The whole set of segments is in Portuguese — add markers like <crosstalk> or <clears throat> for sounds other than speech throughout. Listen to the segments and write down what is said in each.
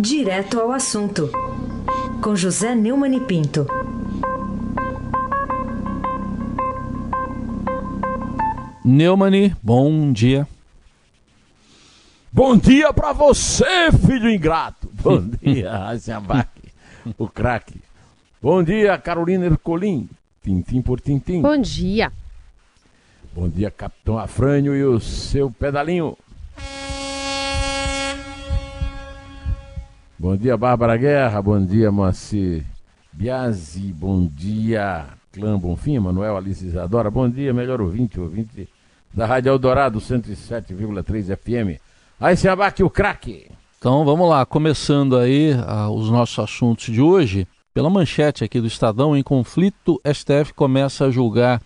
Direto ao assunto, com José Neumann e Pinto. Neumani, bom dia. Bom dia pra você, filho ingrato. <laughs> Bom dia, Aziabac, o craque. Bom dia, Carolina Ercolim, tintim por tintim. Bom dia. Bom dia, Capitão Afrânio e o seu pedalinho. Bom dia, Bárbara Guerra. Bom dia, Moacir Biasi. Bom dia, Clã Bonfim, Manuel Alice Isadora. Bom dia, melhor ouvinte, ouvinte da Rádio Eldorado 107,3 FM. Aí se abaque o craque. Então vamos lá, começando aí ah, os nossos assuntos de hoje. Pela manchete aqui do Estadão, em conflito, STF começa a julgar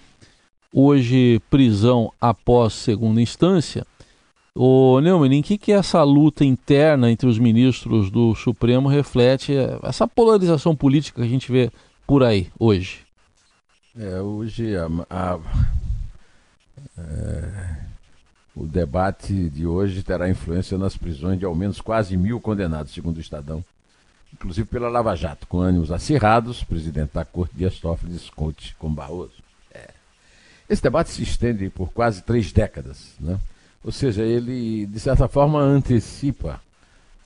hoje prisão após segunda instância. Ô Neumann, em que, que essa luta interna entre os ministros do Supremo reflete essa polarização política que a gente vê por aí hoje? É, hoje a, a, é, o debate de hoje terá influência nas prisões de ao menos quase mil condenados, segundo o Estadão, inclusive pela Lava Jato, com ânimos acirrados, o presidente da Corte Dias Toffoli discute com Barroso. É. Esse debate se estende por quase três décadas, né? Ou seja, ele, de certa forma, antecipa,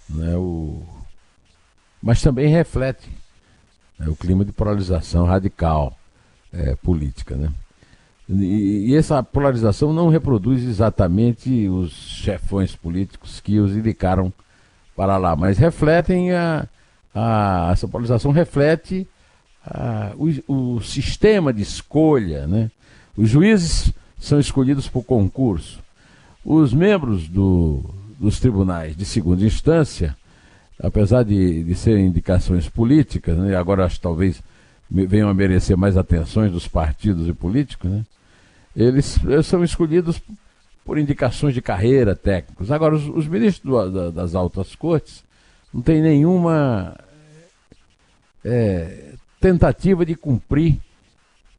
né, o... mas também reflete né, o clima de polarização radical é, política. Né? E, e, essa polarização não reproduz exatamente os chefões políticos que os indicaram para lá, mas refletem a, a essa polarização reflete a, o, o sistema de escolha. Né? Os juízes são escolhidos por concurso. Os membros do, dos tribunais de segunda instância, apesar de, de serem indicações políticas, né, agora acho que talvez venham a merecer mais atenções dos partidos e políticos, né, eles, eles são escolhidos por indicações de carreira técnicos. Agora, os, os ministros do, da, das altas cortes não têm nenhuma é, tentativa de cumprir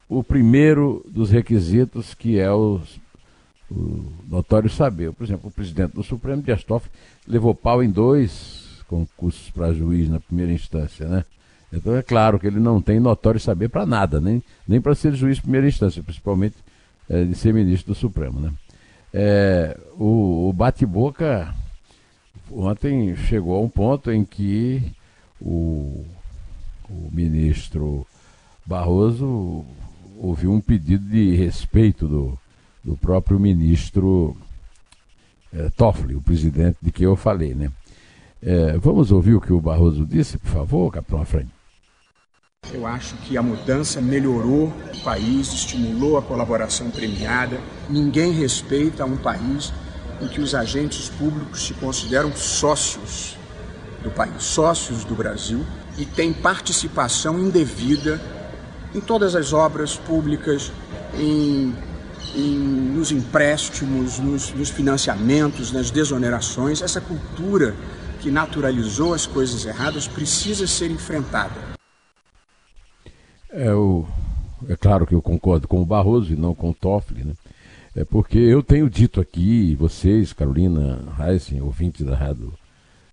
o primeiro dos requisitos, que é os o notório saber. Por exemplo, o presidente do Supremo, Dias Toffoli, levou pau em dois concursos para juiz na primeira instância, né? Então é claro que ele não tem notório saber para nada, nem, nem para ser juiz de primeira instância, principalmente é, de ser ministro do Supremo, né? É, o, o bate-boca ontem chegou a um ponto em que o, o ministro Barroso ouviu um pedido de respeito do, do próprio ministro é, Toffoli, o presidente de que eu falei, né? É, vamos ouvir o que o Barroso disse, por favor, capitão Afrânio. Eu acho que a mudança melhorou o país, estimulou a colaboração premiada. Ninguém respeita um país em que os agentes públicos se consideram sócios do país, sócios do Brasil e têm participação indevida em todas as obras públicas, em em, nos empréstimos, nos, nos financiamentos, nas desonerações. Essa cultura que naturalizou as coisas erradas precisa ser enfrentada. É, o, é claro que eu concordo com o Barroso e não com o Toffoli, né? É porque eu tenho dito aqui, vocês, Carolina Heisen, ouvinte da Rádio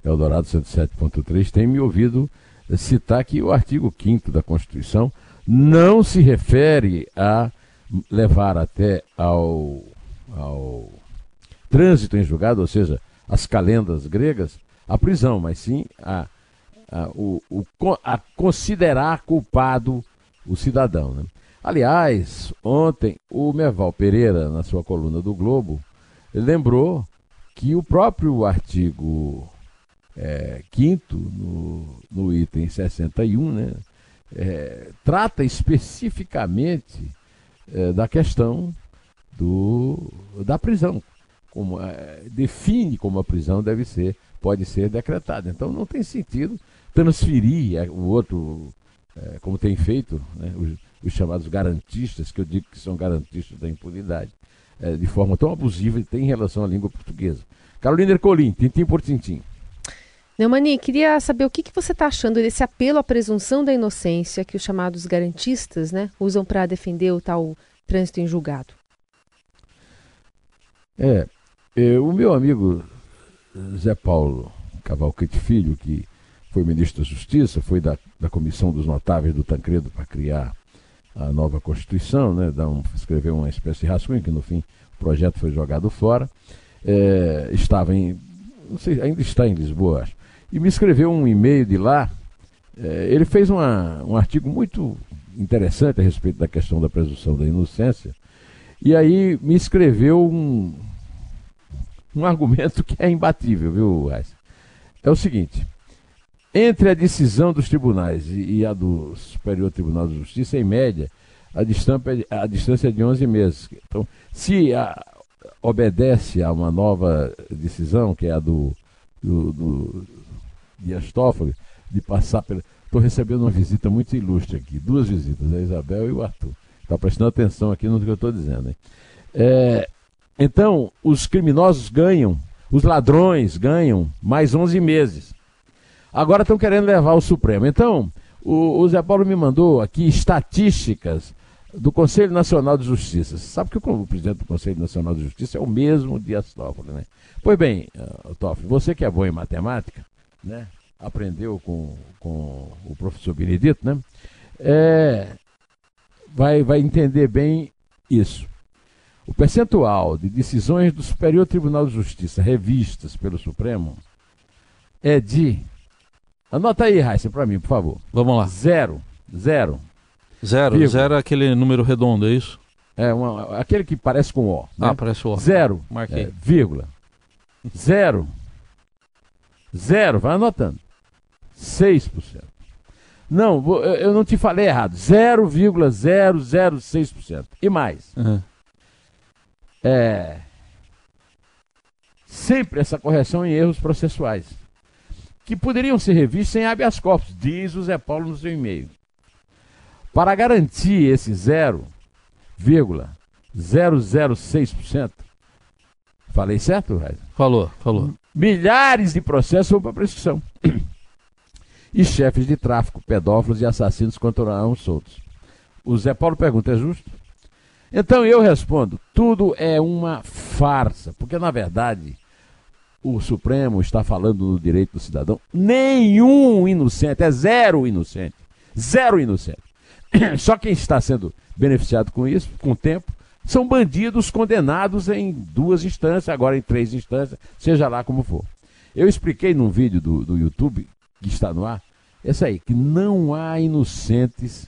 Eldorado 107.3, têm me ouvido citar que o artigo 5 da Constituição não se refere a levar até ao, ao trânsito em julgado, ou seja, as calendas gregas, a prisão, mas sim a, a, o, o, a considerar culpado o cidadão. Né? Aliás, ontem o Merval Pereira, na sua coluna do Globo, lembrou que o próprio artigo é, 5 no, no item 61, né, é, trata especificamente é, da questão do, da prisão. Como, é, define como a prisão deve ser, pode ser decretada. Então não tem sentido transferir é, o outro, é, como tem feito né, os, os, chamados garantistas, que eu digo que são garantistas da impunidade, é, de forma tão abusiva tem em relação à língua portuguesa. Carolina Ercolim, tintim por tintim. Neumani, queria saber o que, que você está achando desse apelo à presunção da inocência que os chamados garantistas né, usam para defender o tal trânsito em julgado. É, é, o meu amigo Zé Paulo Cavalcante Filho, que foi ministro da Justiça, foi da, da comissão dos notáveis do Tancredo para criar a nova Constituição, né, um, escrever uma espécie de rascunho, que no fim o projeto foi jogado fora. É, estava em. Não sei, ainda está em Lisboa, acho. E me escreveu um e-mail de lá. É, ele fez uma, um artigo muito interessante a respeito da questão da presunção da inocência. E aí me escreveu um, um <laughs> argumento que é imbatível, viu, Reis? É o seguinte: entre a decisão dos tribunais e, a do Superior Tribunal de Justiça, em média, a distância, a distância é de 11 meses. Então, se a, obedece a uma nova decisão, que é a do, do, do Dias Toffoli, de passar pela. Estou recebendo uma visita muito ilustre aqui, duas visitas, a Isabel e o Arthur. Está prestando atenção aqui no que eu estou dizendo. Hein? É, então, os criminosos ganham, os ladrões ganham mais 11 meses. Agora estão querendo levar o Supremo. Então, o, o Zé Paulo me mandou aqui estatísticas do Conselho Nacional de Justiça. Sabe que o, presidente do Conselho Nacional de Justiça é o mesmo Dias Toffoli, né? Pois bem, uh, Toffoli, você que é bom em matemática, né? Aprendeu com, com o professor Benedito, né? É, vai, vai entender bem isso. O percentual de decisões do Superior Tribunal de Justiça revistas pelo Supremo é de Anota aí, Raíssa, para mim, por favor. Vamos lá. Zero. Zero. Zero. Vírgula. Zero é aquele número redondo, é isso? É, uma, aquele que parece com O. Né? Ah, parece O. Zero. Marquei. É, vírgula. Zero. Zero, vai anotando. 6%. Não, eu não te falei errado. 0,006%. E mais. Uhum. É. Sempre essa correção em erros processuais que poderiam ser revistos em habeas corpus, diz o Zé Paulo no seu e-mail. Para garantir esse 0,006%, falei certo, Raiz? Falou, falou. Milhares de processos vão para prescrição. E chefes de tráfico, pedófilos e assassinos continuarão soltos. O Zé Paulo pergunta: é justo? Então eu respondo: tudo é uma farsa, porque na verdade o Supremo está falando do direito do cidadão. Nenhum inocente, é zero inocente. Zero inocente. <clears throat> Só quem está sendo beneficiado com isso, com o tempo, são bandidos condenados em duas instâncias, agora em três instâncias, seja lá como for. Eu expliquei num vídeo do, do YouTube, que está no ar, essa aí, que não há inocentes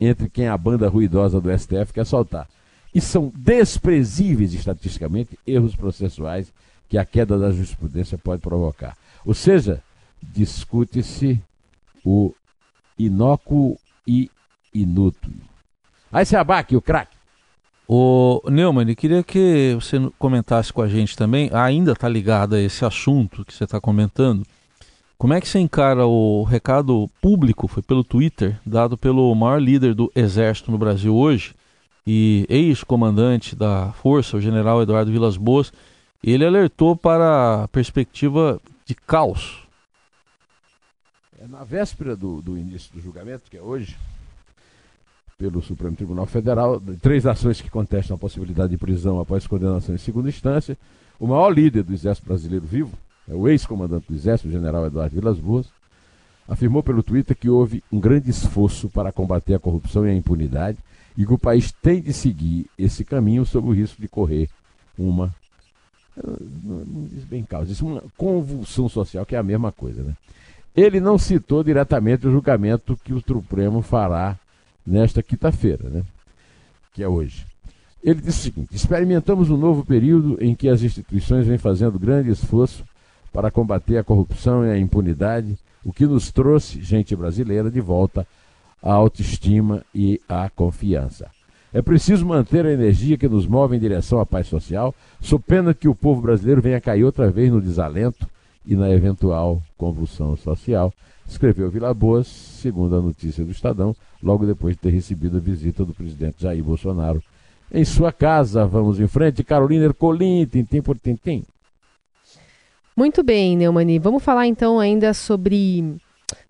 entre quem a banda ruidosa do STF quer soltar. E são desprezíveis estatisticamente erros processuais que a queda da jurisprudência pode provocar. Ou seja, discute-se o inócuo e inútil. Aí se abaque o craque. O Neumann, queria que você comentasse com a gente também, ainda está ligado a esse assunto que você está comentando. Como é que você encara o recado público, foi pelo Twitter, dado pelo maior líder do Exército no Brasil hoje e ex-comandante da Força, o general Eduardo Vilas Boas, ele alertou para a perspectiva de caos. É, na véspera do, do início do julgamento, que é hoje, pelo Supremo Tribunal Federal, três ações que contestam a possibilidade de prisão após condenação em segunda instância, o maior líder do Exército Brasileiro vivo, é o ex-comandante do Exército, o general Eduardo Vilas Boas, afirmou pelo Twitter que houve um grande esforço para combater a corrupção e a impunidade e que o país tem de seguir esse caminho sob o risco de correr uma não diz bem causa, uma convulsão social, que é a mesma coisa, né? Ele não citou diretamente o julgamento que o Supremo fará nesta quinta-feira, né? Que é hoje. Ele disse o seguinte: experimentamos um novo período em que as instituições vêm fazendo grande esforço para combater a corrupção e a impunidade, o que nos trouxe, gente brasileira, de volta à autoestima e à confiança. É preciso manter a energia que nos move em direção à paz social, sob pena que o povo brasileiro venha cair outra vez no desalento e na eventual convulsão social, escreveu Vila Boas, segundo a notícia do Estadão, logo depois de ter recebido a visita do presidente Jair Bolsonaro em sua casa. Vamos em frente, Carolina Ercolim, tintim por tintim. Muito bem, Neumani. Vamos falar então ainda sobre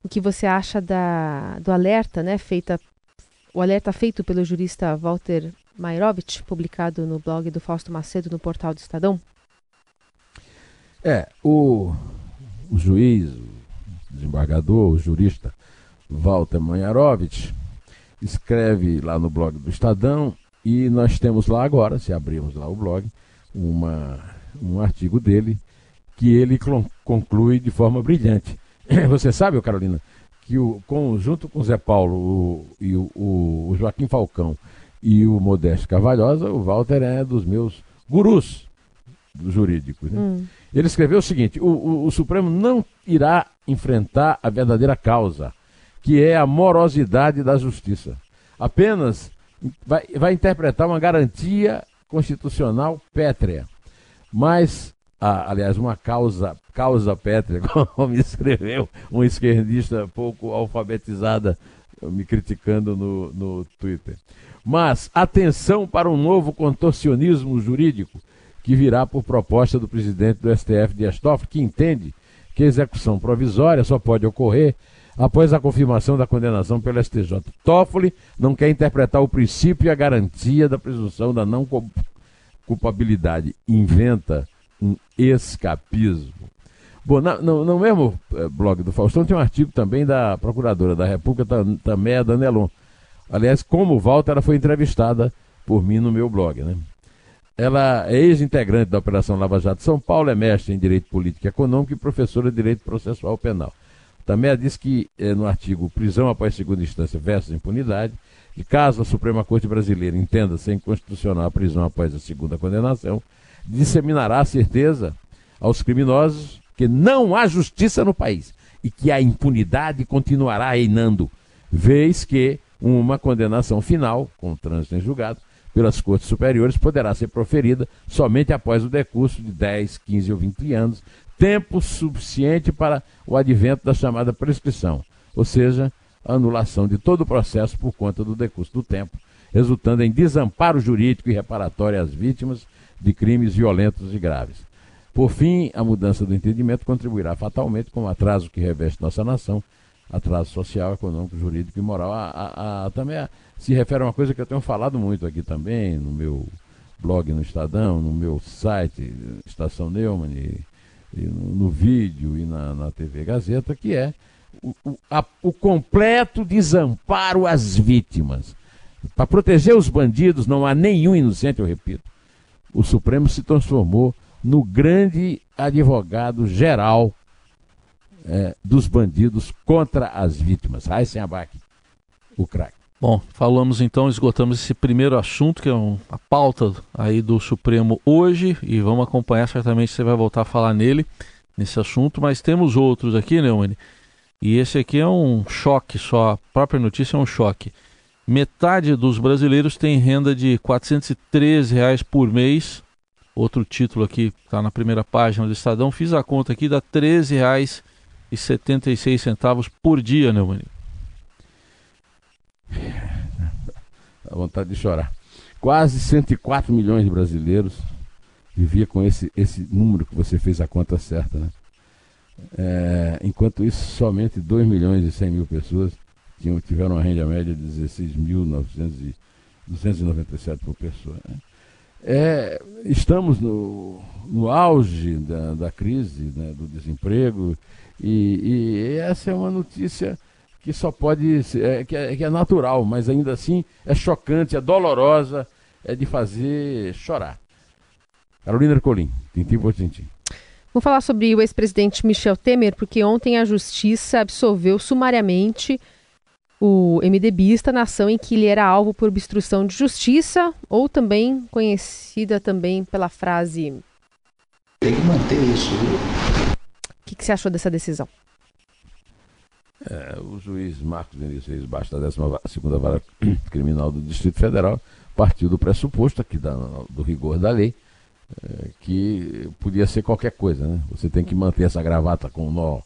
o que você acha da, do alerta né, feita o alerta feito pelo jurista Walter Mairovich, publicado no blog do Fausto Macedo no portal do Estadão? É, o, o juiz, desembargador, o jurista Walter Manharovich, escreve lá no blog do Estadão e nós temos lá agora, se abrirmos lá o blog, uma, um artigo dele que ele conclui de forma brilhante. <clears throat> Você sabe, Carolina, que o, com, junto com o Zé Paulo o, e o, o, Joaquim Falcão e o Modesto Carvalhosa, o Walter é dos meus gurus jurídicos. Né? Hum. Ele escreveu o seguinte: o, o, o Supremo não irá enfrentar a verdadeira causa, que é a morosidade da justiça. Apenas vai, vai interpretar uma garantia constitucional pétrea. Mas ah, aliás, uma causa, causa pétrea, <laughs> como escreveu um esquerdista pouco alfabetizada me criticando no, no Twitter. Mas atenção para um novo contorcionismo jurídico que virá por proposta do presidente do STF, Dias Toffoli, que entende que a execução provisória só pode ocorrer após a confirmação da condenação pelo STJ. Toffoli não quer interpretar o princípio e a garantia da presunção da não culpabilidade. Inventa um escapismo. Bom, na, no, no, mesmo eh, blog do Faustão tem um artigo também da Procuradora da República, também a Danelon. Aliás, como Walter, ela foi entrevistada por mim no meu blog, né? Ela é ex-integrante da Operação Lava Jato São Paulo, é mestre em Direito Político e Econômico e professora de Direito Processual Penal. Também diz que, eh, no artigo Prisão após segunda instância versus impunidade, que caso a Suprema Corte Brasileira entenda ser inconstitucional a prisão após a segunda condenação, disseminará a certeza aos criminosos que não há justiça no país e que a impunidade continuará reinando, vez que uma condenação final, com trânsito em julgado, pelas cortes superiores poderá ser proferida somente após o decurso de 10, 15 ou 20 anos, tempo suficiente para o advento da chamada prescrição, ou seja, anulação de todo o processo por conta do decurso do tempo, resultando em desamparo jurídico e reparatório às vítimas de crimes violentos e graves. Por fim, a mudança do entendimento contribuirá fatalmente com o atraso que reveste nossa nação, atraso social, econômico, jurídico e moral. A, a, a, também se refere a uma coisa que eu tenho falado muito aqui também, no meu blog no Estadão, no meu site, Estação Neumann, e, e no, no, vídeo e na, na TV Gazeta, que é o, o, o completo desamparo às vítimas. Para proteger os bandidos, não há nenhum inocente, eu repito o Supremo se transformou no grande advogado geral é, dos bandidos contra as vítimas. Raíssen Abac, o craque. Bom, falamos então, esgotamos esse primeiro assunto, que é um, a pauta aí do Supremo hoje, e vamos acompanhar, certamente você vai voltar a falar nele, nesse assunto, mas temos outros aqui, Neumann, e esse aqui é um choque só, a própria notícia é um choque. Metade dos brasileiros tem renda de 413 reais por mês. Outro título aqui está na primeira página do Estadão. Fiz a conta aqui, dá R$ 13,76 por dia, né, Mani? Dá vontade de chorar. Quase 104 milhões de brasileiros vivia com esse, esse número que você fez a conta certa, né? É, enquanto isso, somente 2 milhões e 100 mil pessoas tinham, tiveram uma renda média de 16.297 por pessoa. Né? É, estamos no, no auge da, da crise, né, do desemprego, e, e, essa é uma notícia que só pode é, que, é, que é natural, mas ainda assim é chocante, é dolorosa, é de fazer chorar. Carolina Ercolim, tintim por tintim. Vamos falar sobre o ex-presidente Michel Temer, porque ontem a justiça absolveu sumariamente o MDBista na ação em que ele era alvo por obstrução de justiça, ou também conhecida também pela frase. Tem que manter isso. O que, que, você achou dessa decisão? É, o juiz Marcos Vinícius Reis Basta, da 12 Vara <clears throat> Criminal do Distrito Federal, partiu do pressuposto aqui da, do rigor da lei, é, que podia ser qualquer coisa. Né? Você tem que manter essa gravata com o nó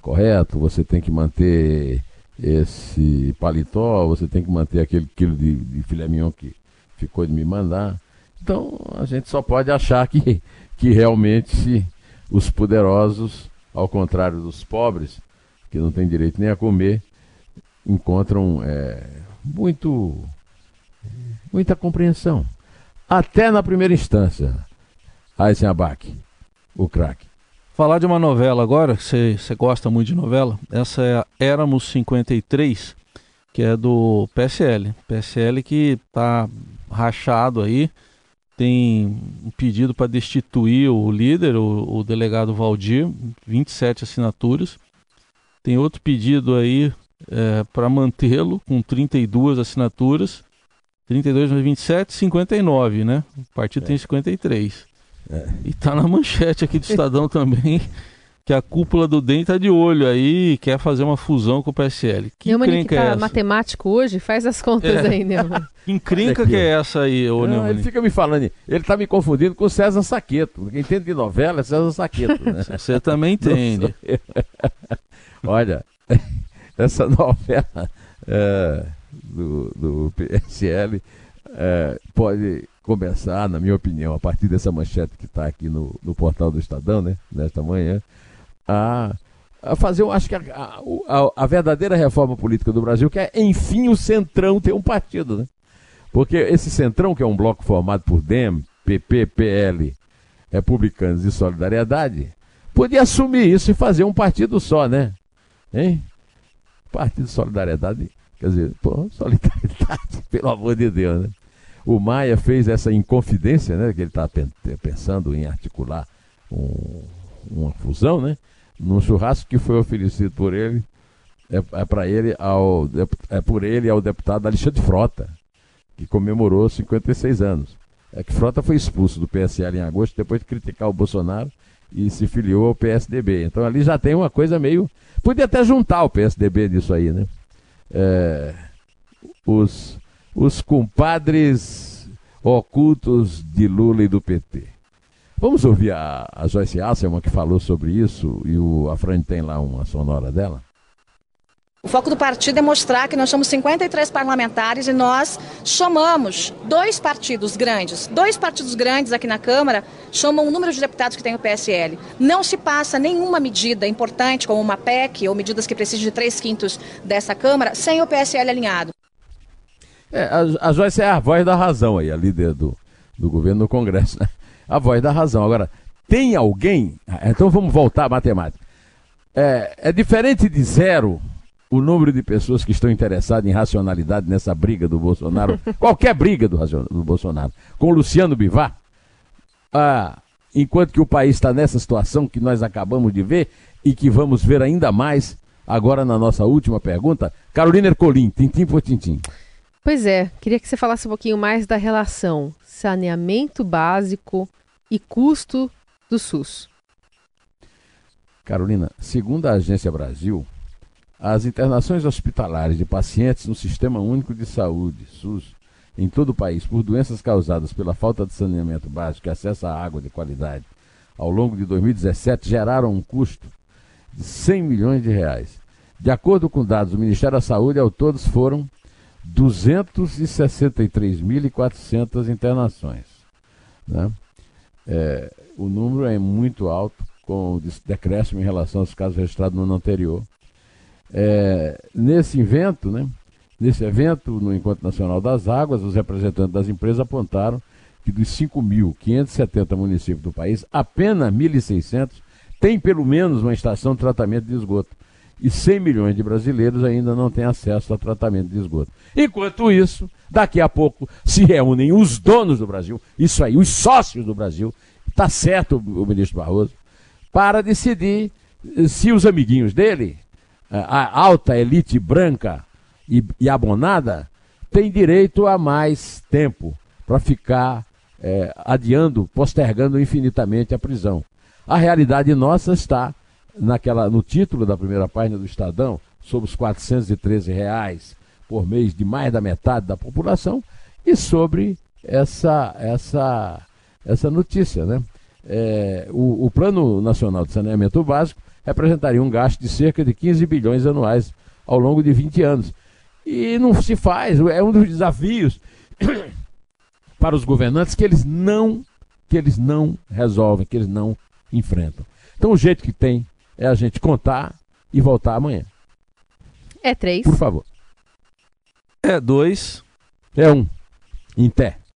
correto, você tem que manter esse paletó, você tem que manter aquele quilo de, de filé mignon que ficou de me mandar. Então a gente só pode achar que, que realmente os poderosos, ao contrário dos pobres, que não têm direito nem a comer, encontram é, muito muita compreensão. Até na primeira instância, Eisenbach, o craque. Falar de uma novela agora, você gosta muito de novela, essa é a Éramos 53, que é do PSL. PSL que está rachado aí, tem um pedido para destituir o líder, o, o, delegado Valdir, 27 assinaturas. Tem outro pedido aí é, para mantê-lo, com 32 assinaturas. 32 mais 27, 59, né? O partido é. tem 53. É. E tá na manchete aqui do Estadão <laughs> também que a cúpula do DEM tá de olho aí e quer fazer uma fusão com o PSL. Que Neumann que tá é essa? matemático hoje, faz as contas é. aí, Neumann. <laughs> que encrenca que é essa aí, ô Neumann? Ele fica me falando, ele tá me confundindo com o César Saqueto. Quem entende de novela é César Saqueto, né? <laughs> Você também entende. <laughs> Olha, essa novela é, do, do PSL é, pode começar, na minha opinião, a partir dessa manchete que está aqui no, no portal do Estadão, né, nesta manhã, a, a fazer, eu acho que a, a, a, verdadeira reforma política do Brasil, que é, enfim, o Centrão ter um partido, né? Porque esse Centrão, que é um bloco formado por DEM, PP, PL, Republicanos e Solidariedade, podia assumir isso e fazer um partido só, né? Hein? Partido Solidariedade, quer dizer, pô, solidariedade, <laughs> pelo amor de Deus, né? O Maia fez essa inconfidência, né? Que ele está pensando em articular um, uma fusão, né? Num churrasco que foi oferecido por ele, é, é para ele ao é por ele ao deputado Alexandre Frota, que comemorou 56 anos. É que Frota foi expulso do PSL em agosto depois de criticar o Bolsonaro e se filiou ao PSDB. Então ali já tem uma coisa meio. Podia até juntar o PSDB nisso aí, né? É... Os os compadres ocultos de Lula e do PT. Vamos ouvir a, a Joyce Asselman que falou sobre isso e o, a Fran tem lá uma sonora dela? O foco do partido é mostrar que nós somos 53 parlamentares e nós chamamos dois partidos grandes. Dois partidos grandes aqui na Câmara chamam o número de deputados que tem o PSL. Não se passa nenhuma medida importante, como uma PEC ou medidas que precisem de três quintos dessa Câmara, sem o PSL alinhado. É, a, a Joyce é a voz da razão aí, a líder do, do governo no Congresso, né? A voz da razão. Agora, tem alguém. Então vamos voltar à matemática. É, é diferente de zero o número de pessoas que estão interessadas em racionalidade nessa briga do Bolsonaro, <laughs> qualquer briga do, do Bolsonaro, com o Luciano Bivar, ah, enquanto que o país está nessa situação que nós acabamos de ver e que vamos ver ainda mais agora na nossa última pergunta. Carolina Ercolim, tintim por tintim. Pois é, queria que você falasse um pouquinho mais da relação saneamento básico e custo do SUS. Carolina, segundo a Agência Brasil, as internações hospitalares de pacientes no Sistema Único de Saúde, SUS, em todo o país, por doenças causadas pela falta de saneamento básico e acesso à água de qualidade, ao longo de 2017, geraram um custo de 100 milhões de reais. De acordo com dados do Ministério da Saúde, ao todos foram 263.400 internações. Né? É, o número é muito alto, com decréscimo em relação aos casos registrados no ano anterior. É, nesse evento, né, nesse evento, no Encontro Nacional das Águas, os representantes das empresas apontaram que dos 5.570 municípios do país, apenas 1.600 têm pelo menos uma estação de tratamento de esgoto e 100 milhões de brasileiros ainda não têm acesso a tratamento de esgoto. Enquanto isso, daqui a pouco se reúnem os donos do Brasil, isso aí, os sócios do Brasil, está certo o ministro Barroso, para decidir se os amiguinhos dele, a alta elite branca e, e abonada, têm direito a mais tempo para ficar é, adiando, postergando infinitamente a prisão. A realidade nossa está naquela, no título da primeira página do Estadão, sobre os 413 reais por mês de mais da metade da população, e sobre essa, essa, essa notícia. Né? É, o, o Plano Nacional de Saneamento Básico representaria um gasto de cerca de 15 bilhões anuais ao longo de 20 anos. E não se faz, é um dos desafios <coughs> para os governantes que eles não que eles não resolvem, que eles não enfrentam. Então o jeito que tem é a gente contar e voltar amanhã. É três. Por favor. É dois. É um. Em pé.